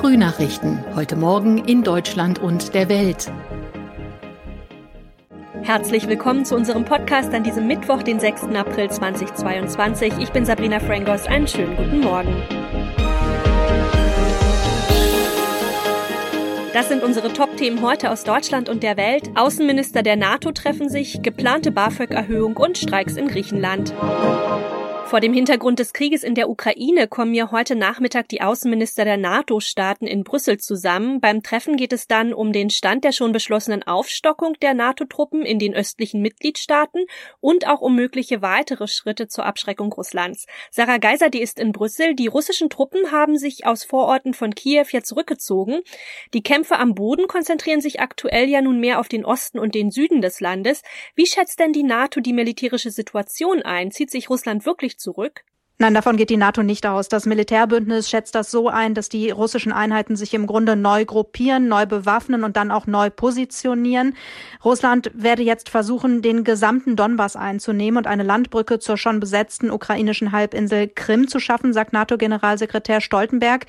Frühnachrichten. Heute Morgen in Deutschland und der Welt. Herzlich willkommen zu unserem Podcast an diesem Mittwoch, den 6. April 2022. Ich bin Sabrina Frangos. Einen schönen guten Morgen. Das sind unsere Top-Themen heute aus Deutschland und der Welt. Außenminister der NATO treffen sich, geplante BAföG-Erhöhung und Streiks in Griechenland. Vor dem Hintergrund des Krieges in der Ukraine kommen ja heute Nachmittag die Außenminister der NATO-Staaten in Brüssel zusammen. Beim Treffen geht es dann um den Stand der schon beschlossenen Aufstockung der NATO-Truppen in den östlichen Mitgliedstaaten und auch um mögliche weitere Schritte zur Abschreckung Russlands. Sarah Geiser, die ist in Brüssel. Die russischen Truppen haben sich aus Vororten von Kiew ja zurückgezogen. Die Kämpfe am Boden konzentrieren sich aktuell ja nun mehr auf den Osten und den Süden des Landes. Wie schätzt denn die NATO die militärische Situation ein? Zieht sich Russland wirklich zurück? Nein, davon geht die NATO nicht aus. Das Militärbündnis schätzt das so ein, dass die russischen Einheiten sich im Grunde neu gruppieren, neu bewaffnen und dann auch neu positionieren. Russland werde jetzt versuchen, den gesamten Donbass einzunehmen und eine Landbrücke zur schon besetzten ukrainischen Halbinsel Krim zu schaffen, sagt NATO-Generalsekretär Stoltenberg.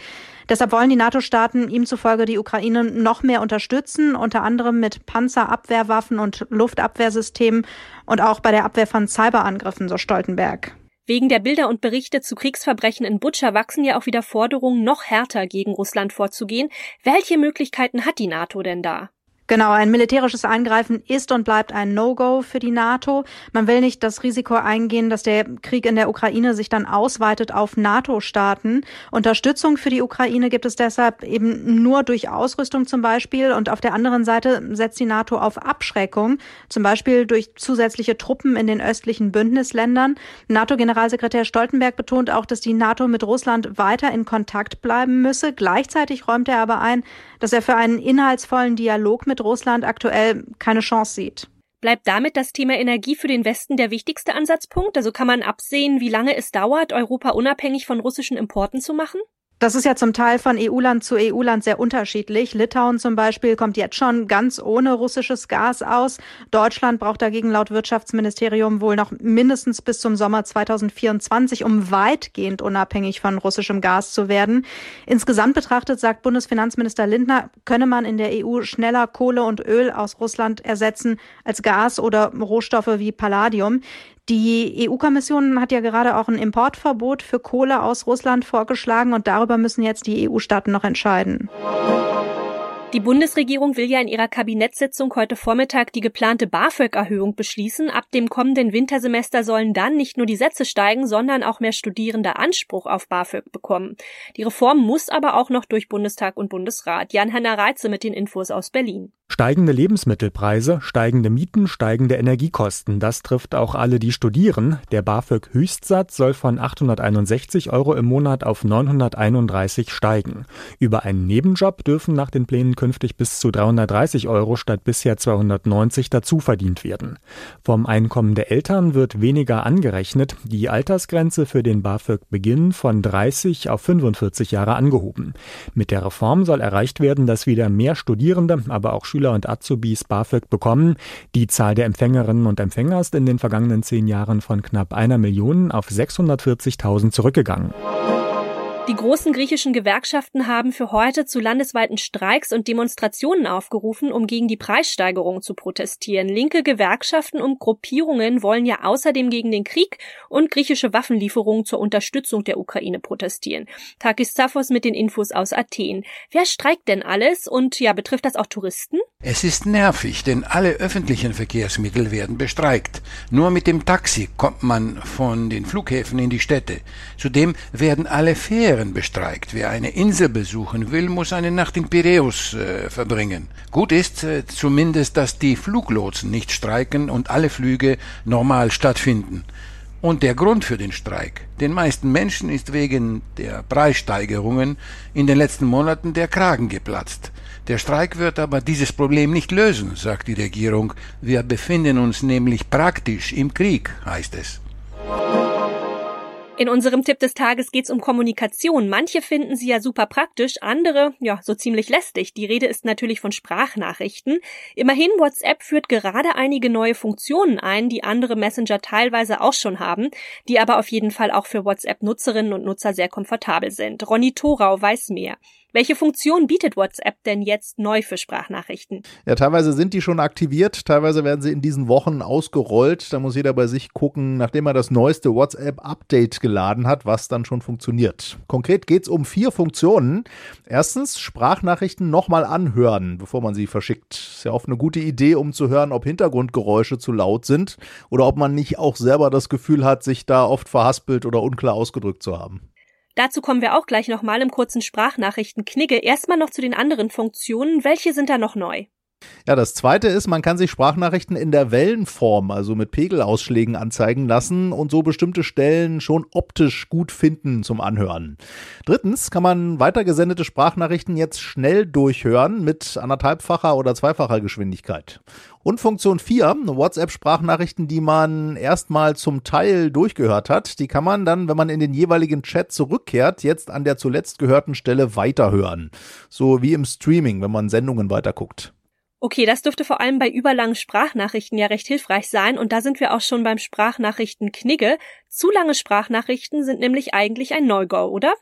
Deshalb wollen die NATO-Staaten ihm zufolge die Ukraine noch mehr unterstützen, unter anderem mit Panzerabwehrwaffen und Luftabwehrsystemen und auch bei der Abwehr von Cyberangriffen, so Stoltenberg. Wegen der Bilder und Berichte zu Kriegsverbrechen in Butscha wachsen ja auch wieder Forderungen, noch härter gegen Russland vorzugehen. Welche Möglichkeiten hat die NATO denn da? Genau, ein militärisches Eingreifen ist und bleibt ein No-Go für die NATO. Man will nicht das Risiko eingehen, dass der Krieg in der Ukraine sich dann ausweitet auf NATO-Staaten. Unterstützung für die Ukraine gibt es deshalb eben nur durch Ausrüstung zum Beispiel. Und auf der anderen Seite setzt die NATO auf Abschreckung, zum Beispiel durch zusätzliche Truppen in den östlichen Bündnisländern. NATO-Generalsekretär Stoltenberg betont auch, dass die NATO mit Russland weiter in Kontakt bleiben müsse. Gleichzeitig räumt er aber ein, dass er für einen inhaltsvollen Dialog mit Russland aktuell keine Chance sieht. Bleibt damit das Thema Energie für den Westen der wichtigste Ansatzpunkt? Also kann man absehen, wie lange es dauert, Europa unabhängig von russischen Importen zu machen? Das ist ja zum Teil von EU-Land zu EU-Land sehr unterschiedlich. Litauen zum Beispiel kommt jetzt schon ganz ohne russisches Gas aus. Deutschland braucht dagegen laut Wirtschaftsministerium wohl noch mindestens bis zum Sommer 2024, um weitgehend unabhängig von russischem Gas zu werden. Insgesamt betrachtet, sagt Bundesfinanzminister Lindner, könne man in der EU schneller Kohle und Öl aus Russland ersetzen als Gas oder Rohstoffe wie Palladium. Die EU-Kommission hat ja gerade auch ein Importverbot für Kohle aus Russland vorgeschlagen und darüber müssen jetzt die EU-Staaten noch entscheiden. Die Bundesregierung will ja in ihrer Kabinettssitzung heute Vormittag die geplante BAföG-Erhöhung beschließen. Ab dem kommenden Wintersemester sollen dann nicht nur die Sätze steigen, sondern auch mehr Studierende Anspruch auf BAföG bekommen. Die Reform muss aber auch noch durch Bundestag und Bundesrat. Jan-Hanna Reitze mit den Infos aus Berlin. Steigende Lebensmittelpreise, steigende Mieten, steigende Energiekosten, das trifft auch alle, die studieren. Der BAföG-Höchstsatz soll von 861 Euro im Monat auf 931 steigen. Über einen Nebenjob dürfen nach den Plänen künftig bis zu 330 Euro statt bisher 290 dazu verdient werden. Vom Einkommen der Eltern wird weniger angerechnet, die Altersgrenze für den BAföG-Beginn von 30 auf 45 Jahre angehoben. Mit der Reform soll erreicht werden, dass wieder mehr Studierende, aber auch Schüler und Azubis BAföG bekommen. Die Zahl der Empfängerinnen und Empfänger ist in den vergangenen zehn Jahren von knapp einer Million auf 640.000 zurückgegangen. Die großen griechischen Gewerkschaften haben für heute zu landesweiten Streiks und Demonstrationen aufgerufen, um gegen die Preissteigerung zu protestieren. Linke Gewerkschaften und Gruppierungen wollen ja außerdem gegen den Krieg und griechische Waffenlieferungen zur Unterstützung der Ukraine protestieren. Takis Zaphos mit den Infos aus Athen. Wer streikt denn alles und ja, betrifft das auch Touristen? Es ist nervig, denn alle öffentlichen Verkehrsmittel werden bestreikt. Nur mit dem Taxi kommt man von den Flughäfen in die Städte. Zudem werden alle Fähren bestreikt. Wer eine Insel besuchen will, muss eine Nacht in Piräus äh, verbringen. Gut ist äh, zumindest, dass die Fluglotsen nicht streiken und alle Flüge normal stattfinden. Und der Grund für den Streik. Den meisten Menschen ist wegen der Preissteigerungen in den letzten Monaten der Kragen geplatzt. Der Streik wird aber dieses Problem nicht lösen, sagt die Regierung. Wir befinden uns nämlich praktisch im Krieg, heißt es. In unserem Tipp des Tages geht's um Kommunikation. Manche finden sie ja super praktisch, andere ja so ziemlich lästig. Die Rede ist natürlich von Sprachnachrichten. Immerhin, WhatsApp führt gerade einige neue Funktionen ein, die andere Messenger teilweise auch schon haben, die aber auf jeden Fall auch für WhatsApp-Nutzerinnen und Nutzer sehr komfortabel sind. Ronny Thorau weiß mehr. Welche Funktion bietet WhatsApp denn jetzt neu für Sprachnachrichten? Ja, teilweise sind die schon aktiviert, teilweise werden sie in diesen Wochen ausgerollt. Da muss jeder bei sich gucken, nachdem er das neueste WhatsApp-Update geladen hat, was dann schon funktioniert. Konkret geht es um vier Funktionen. Erstens, Sprachnachrichten nochmal anhören, bevor man sie verschickt. Ist ja oft eine gute Idee, um zu hören, ob Hintergrundgeräusche zu laut sind oder ob man nicht auch selber das Gefühl hat, sich da oft verhaspelt oder unklar ausgedrückt zu haben. Dazu kommen wir auch gleich nochmal im kurzen Sprachnachrichten-Knigge. Erstmal noch zu den anderen Funktionen. Welche sind da noch neu? Ja, das zweite ist, man kann sich Sprachnachrichten in der Wellenform, also mit Pegelausschlägen anzeigen lassen und so bestimmte Stellen schon optisch gut finden zum Anhören. Drittens kann man weitergesendete Sprachnachrichten jetzt schnell durchhören mit anderthalbfacher oder zweifacher Geschwindigkeit. Und Funktion 4, WhatsApp-Sprachnachrichten, die man erstmal zum Teil durchgehört hat, die kann man dann, wenn man in den jeweiligen Chat zurückkehrt, jetzt an der zuletzt gehörten Stelle weiterhören. So wie im Streaming, wenn man Sendungen weiterguckt. Okay, das dürfte vor allem bei überlangen Sprachnachrichten ja recht hilfreich sein und da sind wir auch schon beim Sprachnachrichten Knigge. Zu lange Sprachnachrichten sind nämlich eigentlich ein No-Go, oder?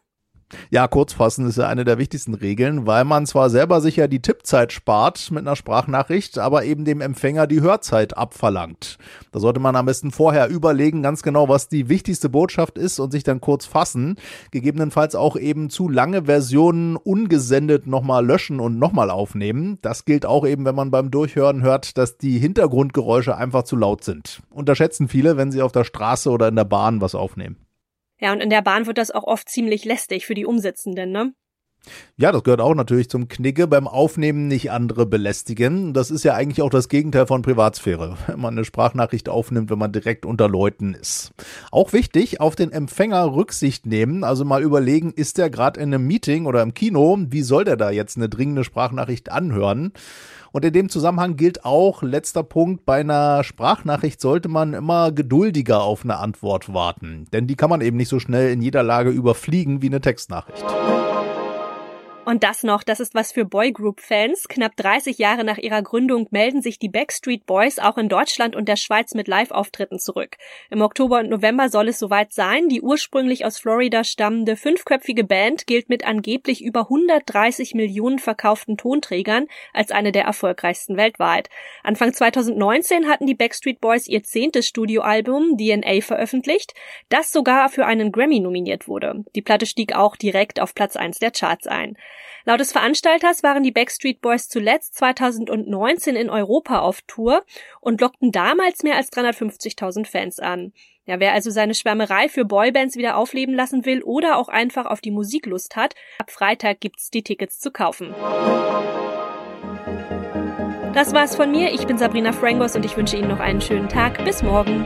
Ja, kurzfassen ist ja eine der wichtigsten Regeln, weil man zwar selber sicher die Tippzeit spart mit einer Sprachnachricht, aber eben dem Empfänger die Hörzeit abverlangt. Da sollte man am besten vorher überlegen, ganz genau, was die wichtigste Botschaft ist und sich dann kurz fassen. Gegebenenfalls auch eben zu lange Versionen ungesendet nochmal löschen und nochmal aufnehmen. Das gilt auch eben, wenn man beim Durchhören hört, dass die Hintergrundgeräusche einfach zu laut sind. Unterschätzen viele, wenn sie auf der Straße oder in der Bahn was aufnehmen. Ja, und in der Bahn wird das auch oft ziemlich lästig für die Umsitzenden, ne? Ja, das gehört auch natürlich zum Knicke. Beim Aufnehmen nicht andere belästigen. Das ist ja eigentlich auch das Gegenteil von Privatsphäre, wenn man eine Sprachnachricht aufnimmt, wenn man direkt unter Leuten ist. Auch wichtig, auf den Empfänger Rücksicht nehmen, also mal überlegen, ist der gerade in einem Meeting oder im Kino, wie soll der da jetzt eine dringende Sprachnachricht anhören? Und in dem Zusammenhang gilt auch, letzter Punkt, bei einer Sprachnachricht sollte man immer geduldiger auf eine Antwort warten. Denn die kann man eben nicht so schnell in jeder Lage überfliegen wie eine Textnachricht. Und das noch, das ist was für Boygroup-Fans. Knapp 30 Jahre nach ihrer Gründung melden sich die Backstreet Boys auch in Deutschland und der Schweiz mit Live-Auftritten zurück. Im Oktober und November soll es soweit sein. Die ursprünglich aus Florida stammende fünfköpfige Band gilt mit angeblich über 130 Millionen verkauften Tonträgern als eine der erfolgreichsten weltweit. Anfang 2019 hatten die Backstreet Boys ihr zehntes Studioalbum DNA veröffentlicht, das sogar für einen Grammy nominiert wurde. Die Platte stieg auch direkt auf Platz 1 der Charts ein. Laut des Veranstalters waren die Backstreet Boys zuletzt 2019 in Europa auf Tour und lockten damals mehr als 350.000 Fans an. Ja, wer also seine Schwärmerei für Boybands wieder aufleben lassen will oder auch einfach auf die Musiklust hat, ab Freitag gibt's die Tickets zu kaufen. Das war's von mir. Ich bin Sabrina Frangos und ich wünsche Ihnen noch einen schönen Tag. Bis morgen.